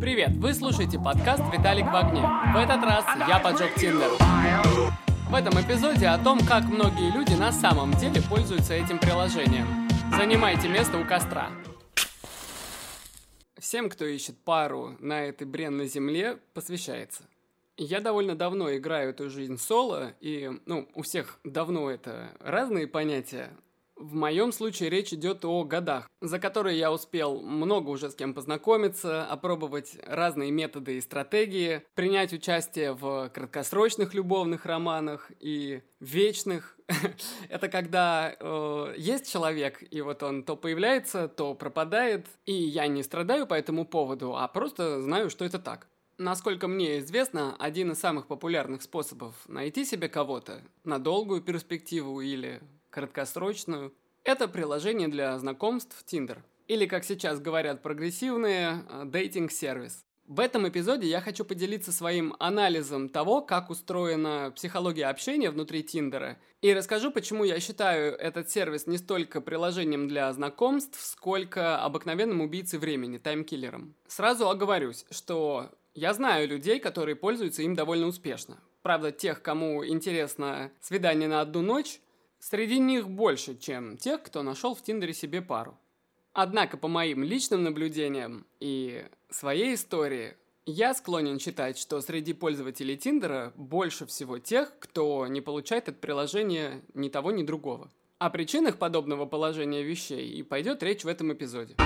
Привет, вы слушаете подкаст «Виталик в огне». В этот раз я поджег Тиндер. В этом эпизоде о том, как многие люди на самом деле пользуются этим приложением. Занимайте место у костра. Всем, кто ищет пару на этой бренной земле, посвящается. Я довольно давно играю эту жизнь соло, и, ну, у всех давно это разные понятия, в моем случае речь идет о годах, за которые я успел много уже с кем познакомиться, опробовать разные методы и стратегии, принять участие в краткосрочных любовных романах и вечных. Это когда э, есть человек, и вот он то появляется, то пропадает, и я не страдаю по этому поводу, а просто знаю, что это так. Насколько мне известно, один из самых популярных способов найти себе кого-то на долгую перспективу или краткосрочную. Это приложение для знакомств Tinder. Или, как сейчас говорят прогрессивные, дейтинг-сервис. В этом эпизоде я хочу поделиться своим анализом того, как устроена психология общения внутри Тиндера, и расскажу, почему я считаю этот сервис не столько приложением для знакомств, сколько обыкновенным убийцей времени, таймкиллером. Сразу оговорюсь, что я знаю людей, которые пользуются им довольно успешно. Правда, тех, кому интересно свидание на одну ночь, Среди них больше, чем тех, кто нашел в Тиндере себе пару. Однако, по моим личным наблюдениям и своей истории, я склонен считать, что среди пользователей Тиндера больше всего тех, кто не получает от приложения ни того, ни другого. О причинах подобного положения вещей и пойдет речь в этом эпизоде.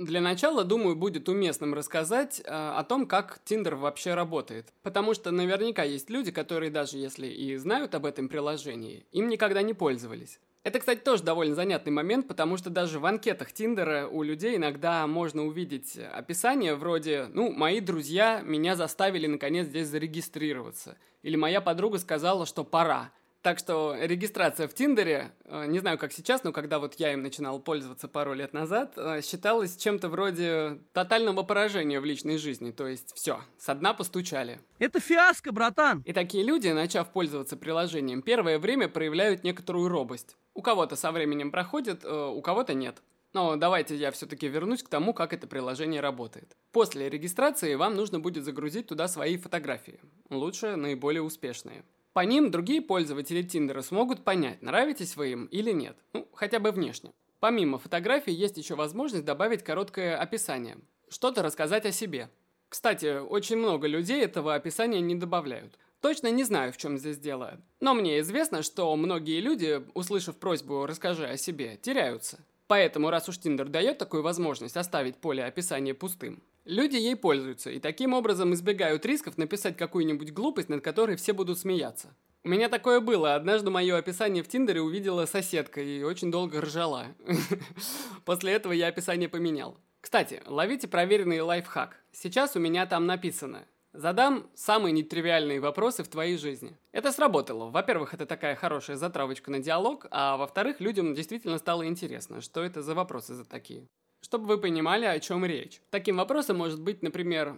Для начала, думаю, будет уместным рассказать э, о том, как Tinder вообще работает. Потому что наверняка есть люди, которые даже если и знают об этом приложении, им никогда не пользовались. Это, кстати, тоже довольно занятный момент, потому что даже в анкетах Тиндера у людей иногда можно увидеть описание вроде «Ну, мои друзья меня заставили наконец здесь зарегистрироваться» или «Моя подруга сказала, что пора». Так что регистрация в Тиндере, э, не знаю, как сейчас, но когда вот я им начинал пользоваться пару лет назад, э, считалась чем-то вроде тотального поражения в личной жизни. То есть все, со дна постучали. Это фиаско, братан! И такие люди, начав пользоваться приложением, первое время проявляют некоторую робость. У кого-то со временем проходит, э, у кого-то нет. Но давайте я все-таки вернусь к тому, как это приложение работает. После регистрации вам нужно будет загрузить туда свои фотографии. Лучше наиболее успешные. По ним другие пользователи Тиндера смогут понять, нравитесь вы им или нет, ну, хотя бы внешне. Помимо фотографий есть еще возможность добавить короткое описание, что-то рассказать о себе. Кстати, очень много людей этого описания не добавляют. Точно не знаю, в чем здесь дело. Но мне известно, что многие люди, услышав просьбу «расскажи о себе», теряются. Поэтому, раз уж Тиндер дает такую возможность оставить поле описания пустым, люди ей пользуются и таким образом избегают рисков написать какую-нибудь глупость, над которой все будут смеяться. У меня такое было. Однажды мое описание в Тиндере увидела соседка и очень долго ржала. После этого я описание поменял. Кстати, ловите проверенный лайфхак. Сейчас у меня там написано Задам самые нетривиальные вопросы в твоей жизни. Это сработало. Во-первых, это такая хорошая затравочка на диалог, а во-вторых, людям действительно стало интересно, что это за вопросы за такие чтобы вы понимали, о чем речь. Таким вопросом может быть, например,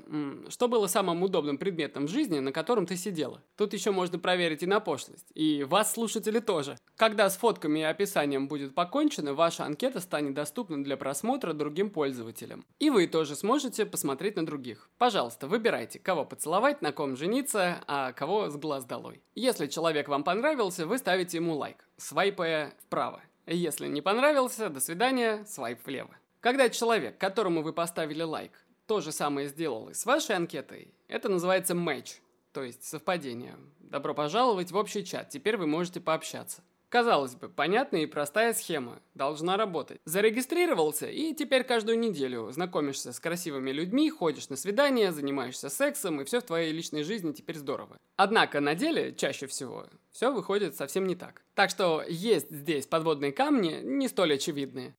что было самым удобным предметом в жизни, на котором ты сидела. Тут еще можно проверить и на пошлость. И вас, слушатели, тоже. Когда с фотками и описанием будет покончено, ваша анкета станет доступна для просмотра другим пользователям. И вы тоже сможете посмотреть на других. Пожалуйста, выбирайте, кого поцеловать, на ком жениться, а кого с глаз долой. Если человек вам понравился, вы ставите ему лайк, свайпая вправо. Если не понравился, до свидания, свайп влево. Когда человек, которому вы поставили лайк, то же самое сделал и с вашей анкетой, это называется матч, то есть совпадение. Добро пожаловать в общий чат, теперь вы можете пообщаться. Казалось бы, понятная и простая схема. Должна работать. Зарегистрировался, и теперь каждую неделю знакомишься с красивыми людьми, ходишь на свидания, занимаешься сексом, и все в твоей личной жизни теперь здорово. Однако на деле, чаще всего, все выходит совсем не так. Так что есть здесь подводные камни, не столь очевидные.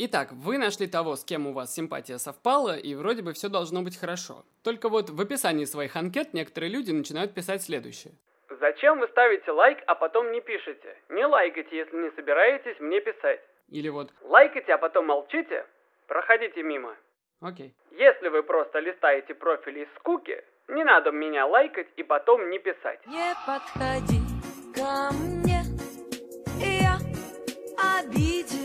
Итак, вы нашли того, с кем у вас симпатия совпала, и вроде бы все должно быть хорошо. Только вот в описании своих анкет некоторые люди начинают писать следующее. Зачем вы ставите лайк, а потом не пишете? Не лайкайте, если не собираетесь мне писать. Или вот... Лайкайте, а потом молчите? Проходите мимо. Окей. Если вы просто листаете профили из скуки, не надо меня лайкать и потом не писать. Не подходи ко мне, я обиделась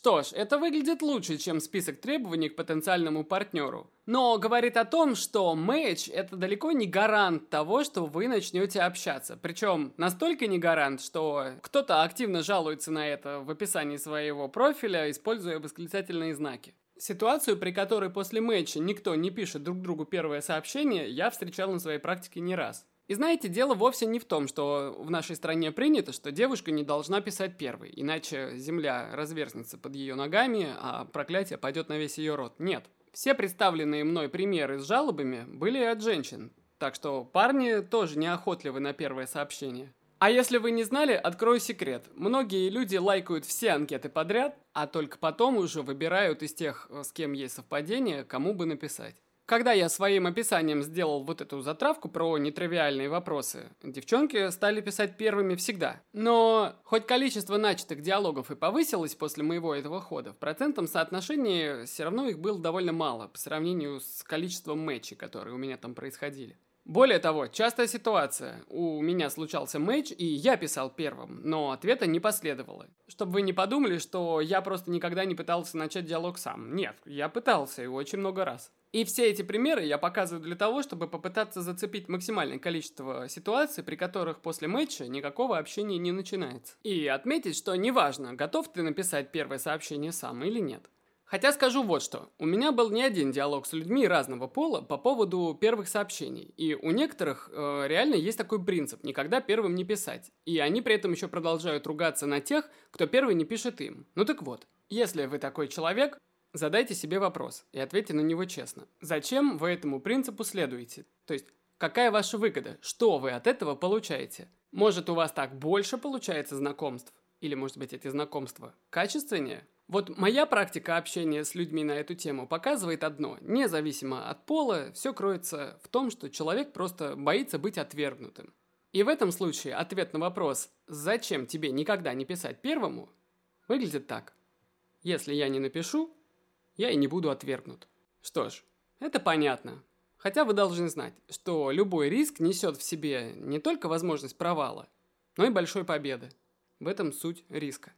Что ж, это выглядит лучше, чем список требований к потенциальному партнеру. Но говорит о том, что матч – это далеко не гарант того, что вы начнете общаться. Причем настолько не гарант, что кто-то активно жалуется на это в описании своего профиля, используя восклицательные знаки. Ситуацию, при которой после матча никто не пишет друг другу первое сообщение, я встречал на своей практике не раз. И знаете, дело вовсе не в том, что в нашей стране принято, что девушка не должна писать первой, иначе земля разверзнется под ее ногами, а проклятие пойдет на весь ее род. Нет. Все представленные мной примеры с жалобами были от женщин, так что парни тоже неохотливы на первое сообщение. А если вы не знали, открою секрет. Многие люди лайкают все анкеты подряд, а только потом уже выбирают из тех, с кем есть совпадение, кому бы написать. Когда я своим описанием сделал вот эту затравку про нетривиальные вопросы, девчонки стали писать первыми всегда. Но хоть количество начатых диалогов и повысилось после моего этого хода, в процентном соотношении все равно их было довольно мало по сравнению с количеством матчей, которые у меня там происходили. Более того, частая ситуация. У меня случался матч, и я писал первым, но ответа не последовало. Чтобы вы не подумали, что я просто никогда не пытался начать диалог сам. Нет, я пытался, и очень много раз. И все эти примеры я показываю для того, чтобы попытаться зацепить максимальное количество ситуаций, при которых после матча никакого общения не начинается. И отметить, что неважно, готов ты написать первое сообщение сам или нет. Хотя скажу вот что. У меня был не один диалог с людьми разного пола по поводу первых сообщений. И у некоторых э, реально есть такой принцип – никогда первым не писать. И они при этом еще продолжают ругаться на тех, кто первый не пишет им. Ну так вот, если вы такой человек, Задайте себе вопрос и ответьте на него честно. Зачем вы этому принципу следуете? То есть, какая ваша выгода? Что вы от этого получаете? Может, у вас так больше получается знакомств? Или, может быть, эти знакомства качественнее? Вот моя практика общения с людьми на эту тему показывает одно. Независимо от пола, все кроется в том, что человек просто боится быть отвергнутым. И в этом случае ответ на вопрос «Зачем тебе никогда не писать первому?» выглядит так. Если я не напишу, я и не буду отвергнут. Что ж, это понятно. Хотя вы должны знать, что любой риск несет в себе не только возможность провала, но и большой победы. В этом суть риска.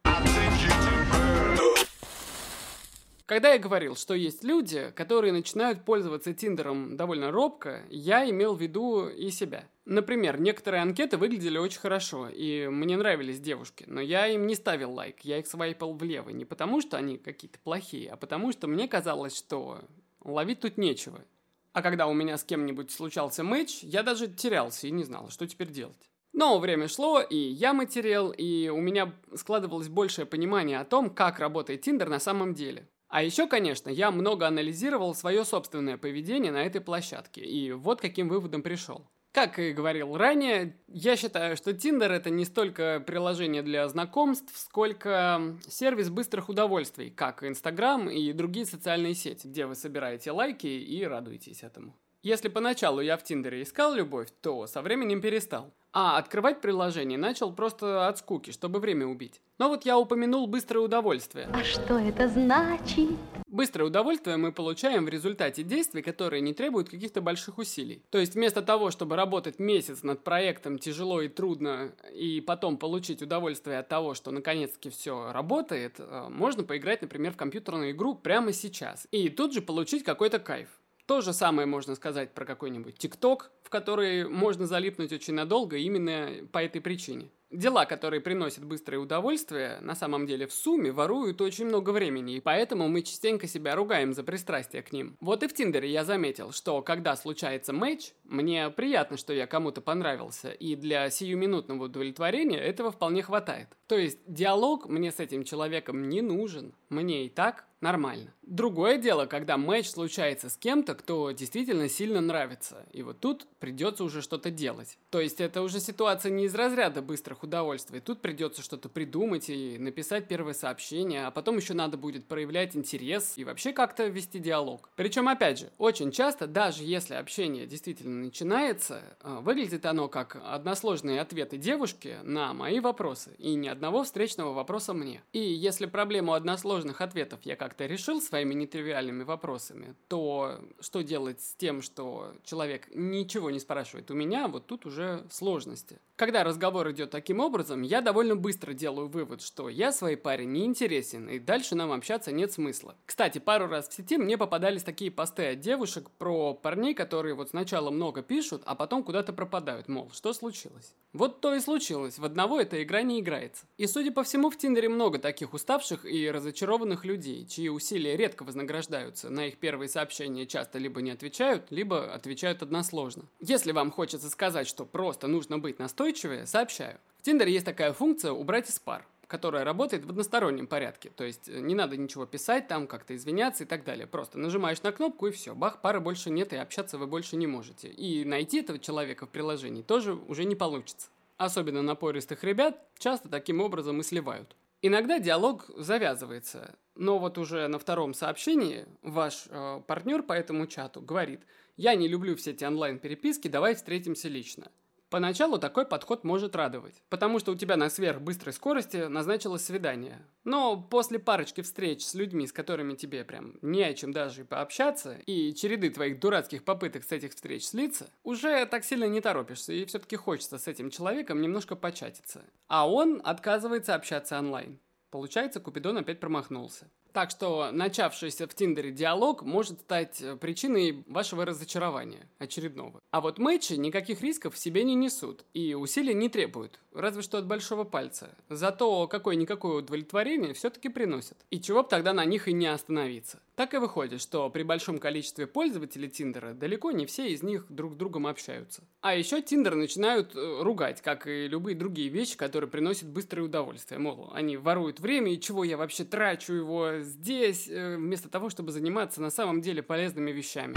Когда я говорил, что есть люди, которые начинают пользоваться Тиндером довольно робко, я имел в виду и себя. Например, некоторые анкеты выглядели очень хорошо, и мне нравились девушки, но я им не ставил лайк, я их свайпал влево. Не потому, что они какие-то плохие, а потому, что мне казалось, что ловить тут нечего. А когда у меня с кем-нибудь случался матч, я даже терялся и не знал, что теперь делать. Но время шло, и я материал, и у меня складывалось большее понимание о том, как работает Тиндер на самом деле. А еще, конечно, я много анализировал свое собственное поведение на этой площадке, и вот каким выводом пришел. Как и говорил ранее, я считаю, что Tinder это не столько приложение для знакомств, сколько сервис быстрых удовольствий, как Instagram и другие социальные сети, где вы собираете лайки и радуетесь этому. Если поначалу я в Тиндере искал любовь, то со временем перестал. А открывать приложение начал просто от скуки, чтобы время убить. Но вот я упомянул быстрое удовольствие. А что это значит? Быстрое удовольствие мы получаем в результате действий, которые не требуют каких-то больших усилий. То есть вместо того, чтобы работать месяц над проектом тяжело и трудно, и потом получить удовольствие от того, что наконец-таки все работает, э, можно поиграть, например, в компьютерную игру прямо сейчас. И тут же получить какой-то кайф. То же самое можно сказать про какой-нибудь ТикТок, в который можно залипнуть очень надолго именно по этой причине. Дела, которые приносят быстрое удовольствие, на самом деле в сумме воруют очень много времени, и поэтому мы частенько себя ругаем за пристрастие к ним. Вот и в Тиндере я заметил, что когда случается матч, мне приятно, что я кому-то понравился, и для сиюминутного удовлетворения этого вполне хватает. То есть диалог мне с этим человеком не нужен, мне и так нормально. Другое дело, когда матч случается с кем-то, кто действительно сильно нравится. И вот тут придется уже что-то делать. То есть это уже ситуация не из разряда быстрых удовольствий. Тут придется что-то придумать и написать первое сообщение, а потом еще надо будет проявлять интерес и вообще как-то вести диалог. Причем, опять же, очень часто, даже если общение действительно начинается, э, выглядит оно как односложные ответы девушки на мои вопросы и ни одного встречного вопроса мне. И если проблему односложных ответов я как как-то решил своими нетривиальными вопросами, то что делать с тем, что человек ничего не спрашивает у меня, вот тут уже сложности. Когда разговор идет таким образом, я довольно быстро делаю вывод, что я своей паре не интересен, и дальше нам общаться нет смысла. Кстати, пару раз в сети мне попадались такие посты от девушек про парней, которые вот сначала много пишут, а потом куда-то пропадают, мол, что случилось? Вот то и случилось, в одного эта игра не играется. И судя по всему, в Тиндере много таких уставших и разочарованных людей, чьи усилия редко вознаграждаются, на их первые сообщения часто либо не отвечают, либо отвечают односложно. Если вам хочется сказать, что просто нужно быть настойчивее, сообщаю. В Тиндере есть такая функция «убрать из пар» которая работает в одностороннем порядке. То есть э, не надо ничего писать там, как-то извиняться и так далее. Просто нажимаешь на кнопку и все. Бах, пары больше нет и общаться вы больше не можете. И найти этого человека в приложении тоже уже не получится. Особенно напористых ребят часто таким образом и сливают. Иногда диалог завязывается, но вот уже на втором сообщении ваш э, партнер по этому чату говорит «Я не люблю все эти онлайн-переписки, давай встретимся лично». Поначалу такой подход может радовать, потому что у тебя на сверхбыстрой скорости назначилось свидание. Но после парочки встреч с людьми, с которыми тебе прям не о чем даже пообщаться, и череды твоих дурацких попыток с этих встреч слиться, уже так сильно не торопишься, и все-таки хочется с этим человеком немножко початиться. А он отказывается общаться онлайн. Получается, Купидон опять промахнулся. Так что начавшийся в Тиндере диалог может стать э, причиной вашего разочарования очередного. А вот матчи никаких рисков в себе не несут и усилий не требуют, разве что от большого пальца. Зато какое-никакое удовлетворение все-таки приносят. И чего бы тогда на них и не остановиться. Так и выходит, что при большом количестве пользователей Тиндера далеко не все из них друг с другом общаются. А еще Тиндер начинают э, ругать, как и любые другие вещи, которые приносят быстрое удовольствие. Мол, они воруют время, и чего я вообще трачу его здесь, э, вместо того, чтобы заниматься на самом деле полезными вещами.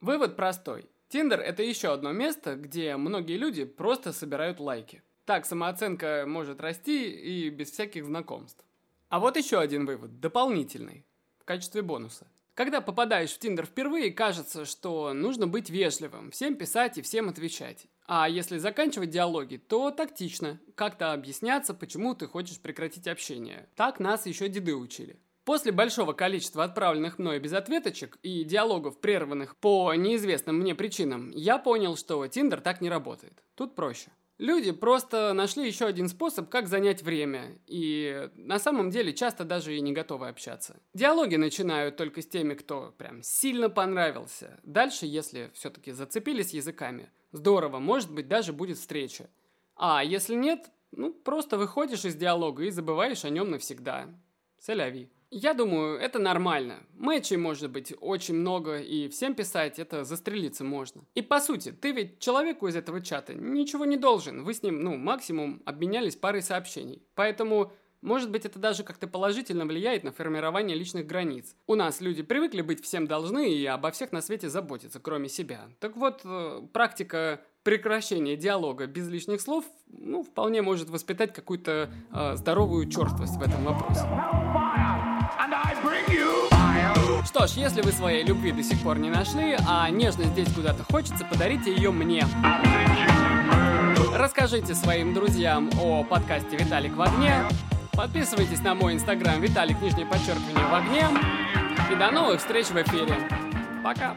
Вывод простой. Тиндер – это еще одно место, где многие люди просто собирают лайки. Так самооценка может расти и без всяких знакомств. А вот еще один вывод, дополнительный, в качестве бонуса. Когда попадаешь в Тиндер впервые, кажется, что нужно быть вежливым, всем писать и всем отвечать. А если заканчивать диалоги, то тактично, как-то объясняться, почему ты хочешь прекратить общение. Так нас еще деды учили. После большого количества отправленных мной без ответочек и диалогов, прерванных по неизвестным мне причинам, я понял, что Тиндер так не работает. Тут проще. Люди просто нашли еще один способ, как занять время, и на самом деле часто даже и не готовы общаться. Диалоги начинают только с теми, кто прям сильно понравился. Дальше, если все-таки зацепились языками, здорово, может быть, даже будет встреча. А если нет, ну, просто выходишь из диалога и забываешь о нем навсегда. Соляви. Я думаю, это нормально. Мэчей может быть очень много, и всем писать это застрелиться можно. И по сути, ты ведь человеку из этого чата ничего не должен. Вы с ним, ну, максимум обменялись парой сообщений. Поэтому может быть, это даже как-то положительно влияет на формирование личных границ. У нас люди привыкли быть всем должны и обо всех на свете заботиться, кроме себя. Так вот, э, практика прекращения диалога без лишних слов, ну, вполне может воспитать какую-то э, здоровую черствость в этом вопросе. Что ж, если вы своей любви до сих пор не нашли, а нежность здесь куда-то хочется, подарите ее мне. Расскажите своим друзьям о подкасте «Виталик в огне». Подписывайтесь на мой инстаграм «Виталик, нижнее подчеркивание, в огне». И до новых встреч в эфире. Пока.